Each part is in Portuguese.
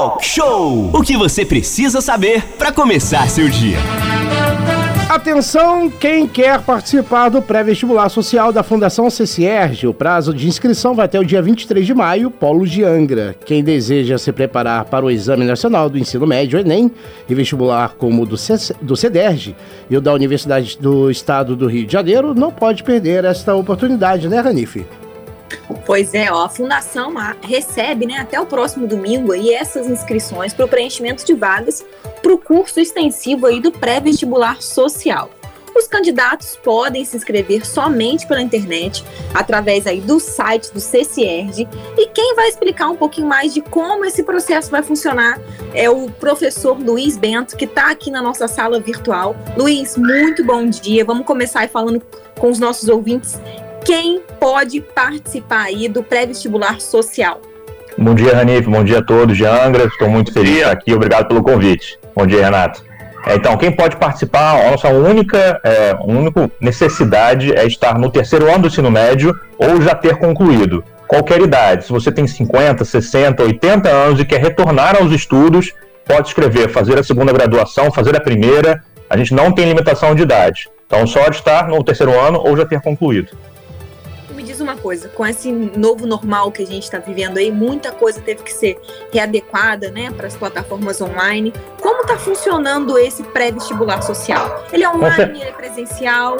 Talk Show! O que você precisa saber para começar seu dia. Atenção, quem quer participar do pré-vestibular social da Fundação CCERG, o prazo de inscrição vai até o dia 23 de maio, Polo de Angra. Quem deseja se preparar para o Exame Nacional do Ensino Médio, Enem, e vestibular como o do, C do CEDERJ e o da Universidade do Estado do Rio de Janeiro, não pode perder esta oportunidade, né, Ranife? Pois é, ó, a Fundação recebe né, até o próximo domingo aí essas inscrições para o preenchimento de vagas para o curso extensivo aí do pré-vestibular social. Os candidatos podem se inscrever somente pela internet, através aí do site do CCERG. E quem vai explicar um pouquinho mais de como esse processo vai funcionar é o professor Luiz Bento, que está aqui na nossa sala virtual. Luiz, muito bom dia. Vamos começar falando com os nossos ouvintes quem pode participar aí do pré-vestibular social? Bom dia, Ranif. Bom dia a todos de Angra. Estou muito feliz de estar aqui. Obrigado pelo convite. Bom dia, Renato. É, então, quem pode participar, a nossa única, é, única necessidade é estar no terceiro ano do ensino médio ou já ter concluído. Qualquer idade, se você tem 50, 60, 80 anos e quer retornar aos estudos, pode escrever, fazer a segunda graduação, fazer a primeira. A gente não tem limitação de idade. Então, só de estar no terceiro ano ou já ter concluído uma coisa, com esse novo normal que a gente está vivendo aí, muita coisa teve que ser readequada, né, para as plataformas online. Como está funcionando esse pré-vestibular social? Ele é online, ele é presencial?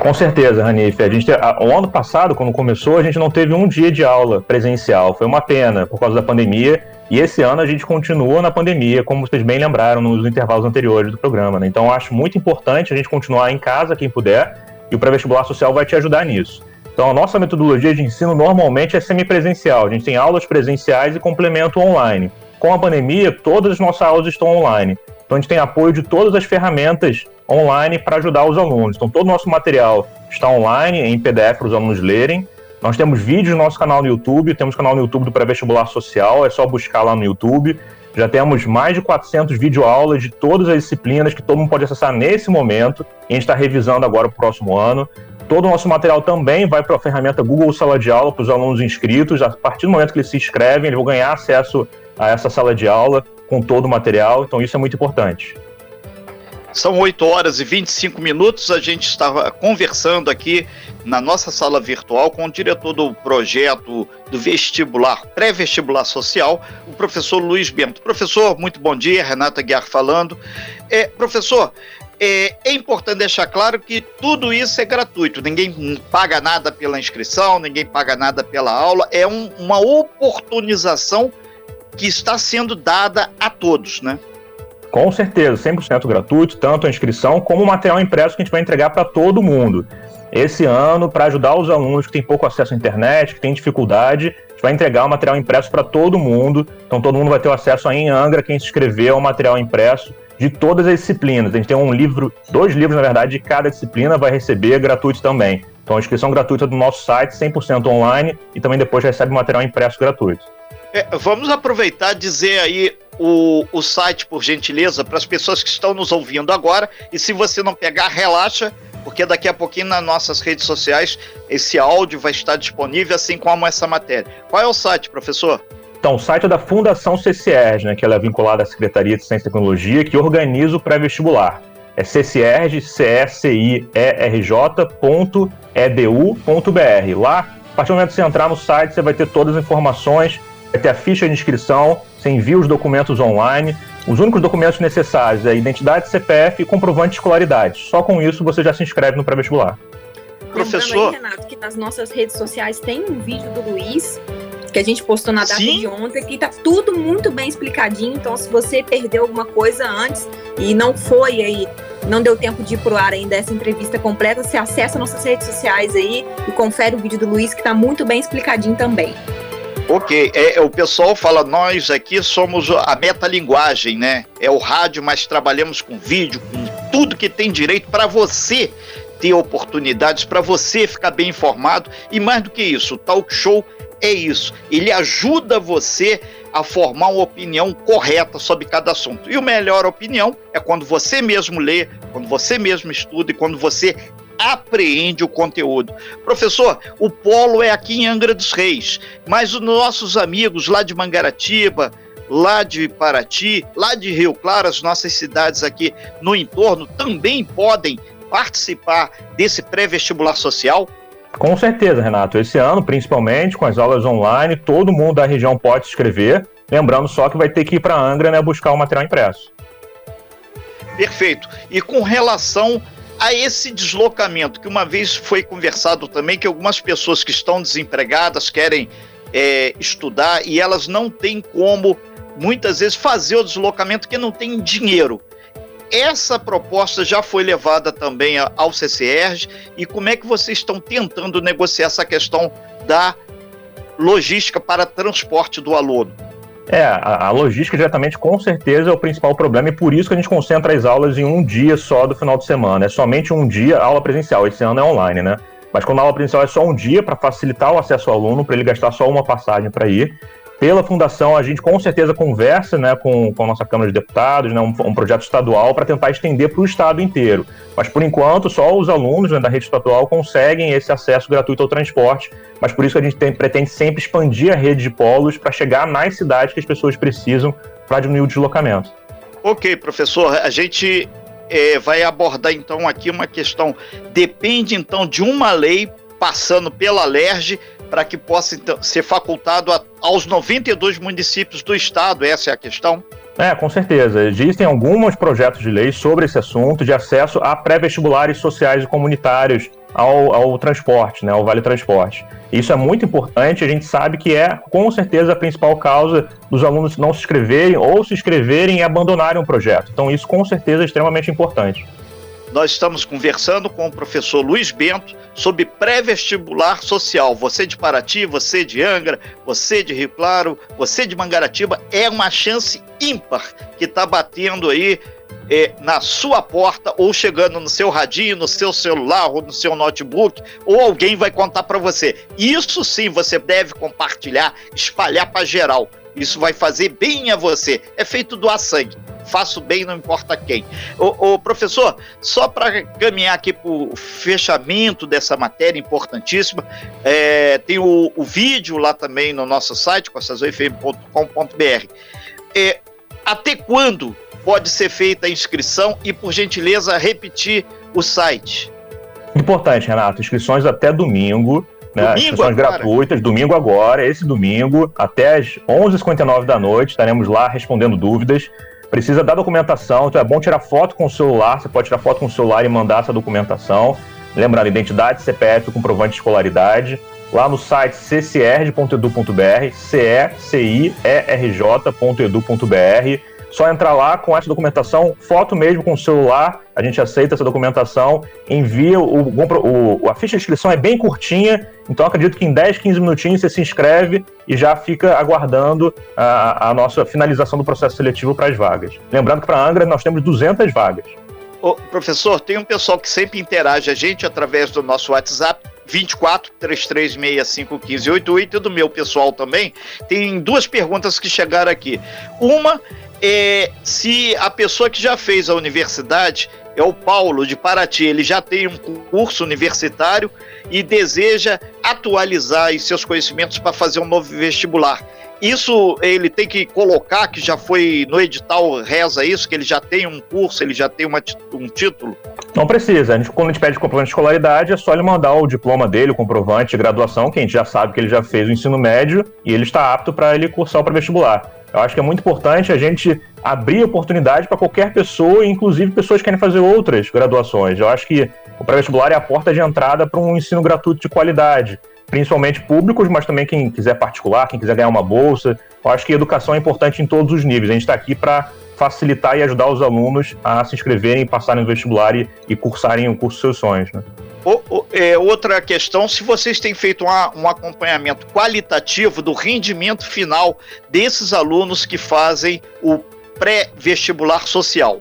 Com certeza, Ranife. A gente, a, o ano passado, quando começou, a gente não teve um dia de aula presencial. Foi uma pena por causa da pandemia. E esse ano a gente continua na pandemia, como vocês bem lembraram nos intervalos anteriores do programa. Né? Então, acho muito importante a gente continuar em casa, quem puder, e o pré-vestibular social vai te ajudar nisso. Então, a nossa metodologia de ensino normalmente é semipresencial. A gente tem aulas presenciais e complemento online. Com a pandemia, todas as nossas aulas estão online. Então, a gente tem apoio de todas as ferramentas online para ajudar os alunos. Então, todo o nosso material está online, em PDF, para os alunos lerem. Nós temos vídeos no nosso canal no YouTube, temos canal no YouTube do Pré-Vestibular Social, é só buscar lá no YouTube. Já temos mais de 400 videoaulas de todas as disciplinas que todo mundo pode acessar nesse momento. A gente está revisando agora para o próximo ano. Todo o nosso material também vai para a ferramenta Google Sala de Aula para os alunos inscritos. A partir do momento que eles se inscrevem, eles vão ganhar acesso a essa sala de aula com todo o material. Então, isso é muito importante. São 8 horas e 25 minutos. A gente estava conversando aqui na nossa sala virtual com o diretor do projeto do vestibular, pré-vestibular social, o professor Luiz Bento. Professor, muito bom dia. Renata Guiar falando. É, professor, é, é, importante deixar claro que tudo isso é gratuito, ninguém paga nada pela inscrição, ninguém paga nada pela aula, é um, uma oportunização que está sendo dada a todos, né? Com certeza, 100% gratuito, tanto a inscrição como o material impresso que a gente vai entregar para todo mundo. Esse ano, para ajudar os alunos que têm pouco acesso à internet, que têm dificuldade, a gente vai entregar o material impresso para todo mundo. Então, todo mundo vai ter acesso aí em Angra, quem se inscrever ao material impresso de todas as disciplinas. A gente tem um livro, dois livros, na verdade, de cada disciplina vai receber gratuito também. Então, a inscrição gratuita do nosso site, 100% online, e também depois recebe material impresso gratuito. É, vamos aproveitar e dizer aí o, o site, por gentileza, para as pessoas que estão nos ouvindo agora. E se você não pegar, relaxa, porque daqui a pouquinho nas nossas redes sociais esse áudio vai estar disponível, assim como essa matéria. Qual é o site, professor? Então, o site é da Fundação CCERG, né, que ela é vinculada à Secretaria de Ciência e Tecnologia, que organiza o pré-vestibular. É ccierg, c-s-i-e-r-j.edu.br. Lá, a partir do momento que você entrar no site, você vai ter todas as informações, vai ter a ficha de inscrição, você envia os documentos online. Os únicos documentos necessários é identidade, CPF e comprovante de escolaridade. Só com isso você já se inscreve no pré-vestibular. Professor. Aí, Renato, que nas nossas redes sociais tem um vídeo do Luiz que a gente postou na data Sim. de ontem, que tá tudo muito bem explicadinho. Então, se você perdeu alguma coisa antes e não foi aí, não deu tempo de ir pro ar ainda essa entrevista completa, você acessa nossas redes sociais aí e confere o vídeo do Luiz, que tá muito bem explicadinho também. Ok, é, o pessoal fala, nós aqui somos a metalinguagem, né? É o rádio, mas trabalhamos com vídeo, com tudo que tem direito para você ter oportunidades, para você ficar bem informado. E mais do que isso, o talk show é isso. Ele ajuda você a formar uma opinião correta sobre cada assunto. E a melhor opinião é quando você mesmo lê, quando você mesmo estuda e quando você apreende o conteúdo. Professor, o polo é aqui em Angra dos Reis, mas os nossos amigos lá de Mangaratiba, lá de Paraty, lá de Rio Claro, as nossas cidades aqui no entorno também podem participar desse pré-vestibular social? Com certeza, Renato. Esse ano, principalmente, com as aulas online, todo mundo da região pode se inscrever. Lembrando só que vai ter que ir para Angra né, buscar o material impresso. Perfeito. E com relação a esse deslocamento, que uma vez foi conversado também, que algumas pessoas que estão desempregadas querem é, estudar e elas não têm como, muitas vezes, fazer o deslocamento porque não tem dinheiro. Essa proposta já foi levada também ao CCR e como é que vocês estão tentando negociar essa questão da logística para transporte do aluno? É, a, a, logística diretamente com certeza é o principal problema e por isso que a gente concentra as aulas em um dia só do final de semana. É somente um dia aula presencial. Esse ano é online, né? Mas quando a aula presencial é só um dia para facilitar o acesso ao aluno, para ele gastar só uma passagem para ir. Pela fundação, a gente com certeza conversa né, com, com a nossa Câmara de Deputados, né, um, um projeto estadual para tentar estender para o estado inteiro. Mas por enquanto, só os alunos né, da rede estadual conseguem esse acesso gratuito ao transporte. Mas por isso a gente tem, pretende sempre expandir a rede de polos para chegar nas cidades que as pessoas precisam para diminuir o deslocamento. Ok, professor. A gente é, vai abordar então aqui uma questão. Depende então de uma lei passando pela LERJ para que possa então, ser facultado a, aos 92 municípios do estado? Essa é a questão? É, com certeza. Existem alguns projetos de lei sobre esse assunto de acesso a pré-vestibulares sociais e comunitários ao, ao, transporte, né, ao Vale Transporte. Isso é muito importante, a gente sabe que é com certeza a principal causa dos alunos não se inscreverem ou se inscreverem e abandonarem um projeto. Então isso com certeza é extremamente importante. Nós estamos conversando com o professor Luiz Bento sobre pré-vestibular social. Você de Paraty, você de Angra, você de Rio Claro, você de Mangaratiba, é uma chance ímpar que está batendo aí é, na sua porta ou chegando no seu radinho, no seu celular ou no seu notebook, ou alguém vai contar para você. Isso sim você deve compartilhar, espalhar para geral. Isso vai fazer bem a você. É feito doar sangue faço bem, não importa quem. O, professor, só para caminhar aqui para o fechamento dessa matéria importantíssima, é, tem o, o, vídeo lá também no nosso site, costazoifm.com.br. É, até quando pode ser feita a inscrição e, por gentileza, repetir o site? Importante, Renato. Inscrições até domingo. Né, domingo agora. gratuitas, domingo agora, esse domingo, até às 11h59 da noite, estaremos lá respondendo dúvidas precisa da documentação, então é bom tirar foto com o celular, você pode tirar foto com o celular e mandar essa documentação. Lembrando, identidade, CPF, comprovante de escolaridade. Lá no site ccierj.edu.br, c-e-c-i-e-r-j.edu.br só entrar lá com essa documentação, foto mesmo com o celular, a gente aceita essa documentação, envia o, o, a ficha de inscrição é bem curtinha, então acredito que em 10, 15 minutinhos você se inscreve e já fica aguardando a, a nossa finalização do processo seletivo para as vagas. Lembrando que para a Angra nós temos 200 vagas. Ô, professor, tem um pessoal que sempre interage a gente através do nosso WhatsApp, 24 3365 1588 e do meu pessoal também. Tem duas perguntas que chegaram aqui. Uma é, se a pessoa que já fez a universidade é o Paulo de Paraty, ele já tem um curso universitário e deseja atualizar seus conhecimentos para fazer um novo vestibular. Isso ele tem que colocar, que já foi no edital, reza isso, que ele já tem um curso, ele já tem uma, um título? Não precisa. A gente, quando a gente pede comprovante de escolaridade, é só ele mandar o diploma dele, o comprovante de graduação, que a gente já sabe que ele já fez o ensino médio e ele está apto para ele cursar o pré-vestibular. Eu acho que é muito importante a gente abrir oportunidade para qualquer pessoa, inclusive pessoas que querem fazer outras graduações. Eu acho que o pré-vestibular é a porta de entrada para um ensino gratuito de qualidade, principalmente públicos, mas também quem quiser particular, quem quiser ganhar uma bolsa. Eu acho que educação é importante em todos os níveis. A gente está aqui para facilitar e ajudar os alunos a se inscreverem, passarem no vestibular e, e cursarem o curso dos seus sonhos. Né? O, o, é, outra questão, se vocês têm feito uma, um acompanhamento qualitativo do rendimento final desses alunos que fazem o pré-vestibular social.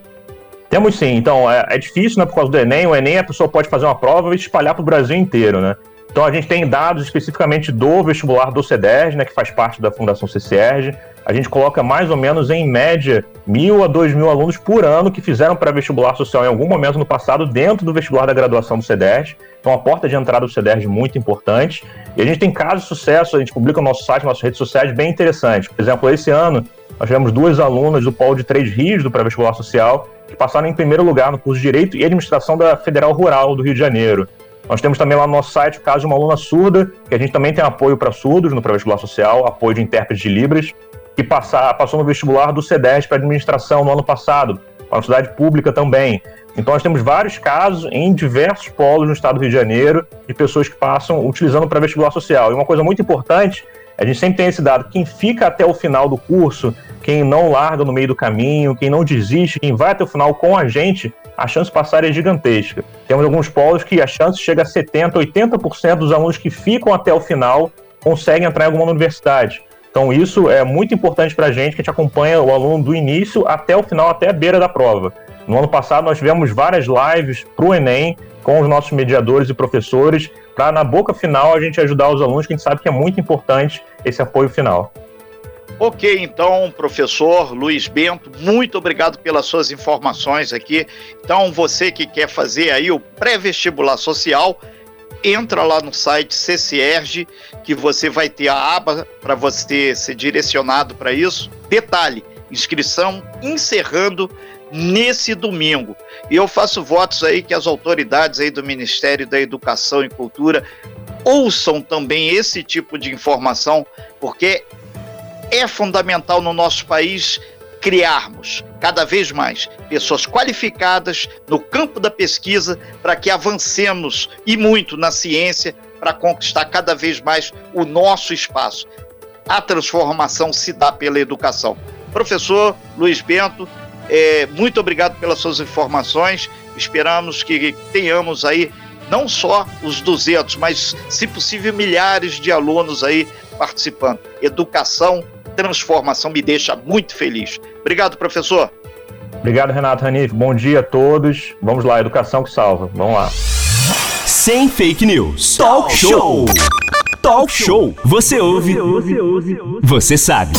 Temos sim, então é, é, difícil, né, por causa do Enem, o Enem a pessoa pode fazer uma prova e espalhar para o Brasil inteiro, né? Então a gente tem dados especificamente do vestibular do CEDERJ, né, que faz parte da Fundação CCERJ, a gente coloca mais ou menos, em média, mil a dois mil alunos por ano que fizeram pré-vestibular social em algum momento no passado dentro do vestibular da graduação do CEDERJ. Então, a porta de entrada do CEDERJ é muito importante. E a gente tem casos de sucesso, a gente publica no nosso site, nas nossas redes sociais, bem interessantes. Por exemplo, esse ano, nós tivemos duas alunas do Polo de Três Rios do pré-vestibular social que passaram em primeiro lugar no curso de Direito e Administração da Federal Rural do Rio de Janeiro. Nós temos também lá no nosso site o caso de uma aluna surda, que a gente também tem apoio para surdos no pré-vestibular social, apoio de intérpretes de Libras, que passou no vestibular do CEDES para administração no ano passado, para a universidade pública também. Então nós temos vários casos em diversos polos no estado do Rio de Janeiro de pessoas que passam utilizando o pré-vestibular social. E uma coisa muito importante, a gente sempre tem esse dado, quem fica até o final do curso, quem não larga no meio do caminho, quem não desiste, quem vai até o final com a gente, a chance de passar é gigantesca. Temos alguns polos que a chance chega a 70%, 80% dos alunos que ficam até o final conseguem entrar em alguma universidade. Então isso é muito importante para a gente, que a gente acompanha o aluno do início até o final, até a beira da prova. No ano passado nós tivemos várias lives para o Enem com os nossos mediadores e professores, para na boca final a gente ajudar os alunos, que a gente sabe que é muito importante esse apoio final. Ok, então, professor Luiz Bento, muito obrigado pelas suas informações aqui. Então, você que quer fazer aí o pré-vestibular social, entra lá no site CCERG, que você vai ter a aba para você ser direcionado para isso. Detalhe: inscrição encerrando nesse domingo. E eu faço votos aí que as autoridades aí do Ministério da Educação e Cultura ouçam também esse tipo de informação, porque é fundamental no nosso país criarmos cada vez mais pessoas qualificadas no campo da pesquisa para que avancemos e muito na ciência para conquistar cada vez mais o nosso espaço. A transformação se dá pela educação. Professor Luiz Bento, é, muito obrigado pelas suas informações. Esperamos que tenhamos aí não só os 200, mas, se possível, milhares de alunos aí participando. Educação transformação me deixa muito feliz. Obrigado, professor. Obrigado, Renato Ranif. Bom dia a todos. Vamos lá, educação que salva. Vamos lá. Sem fake news. Talk show. Talk show. Você ouve. Você sabe.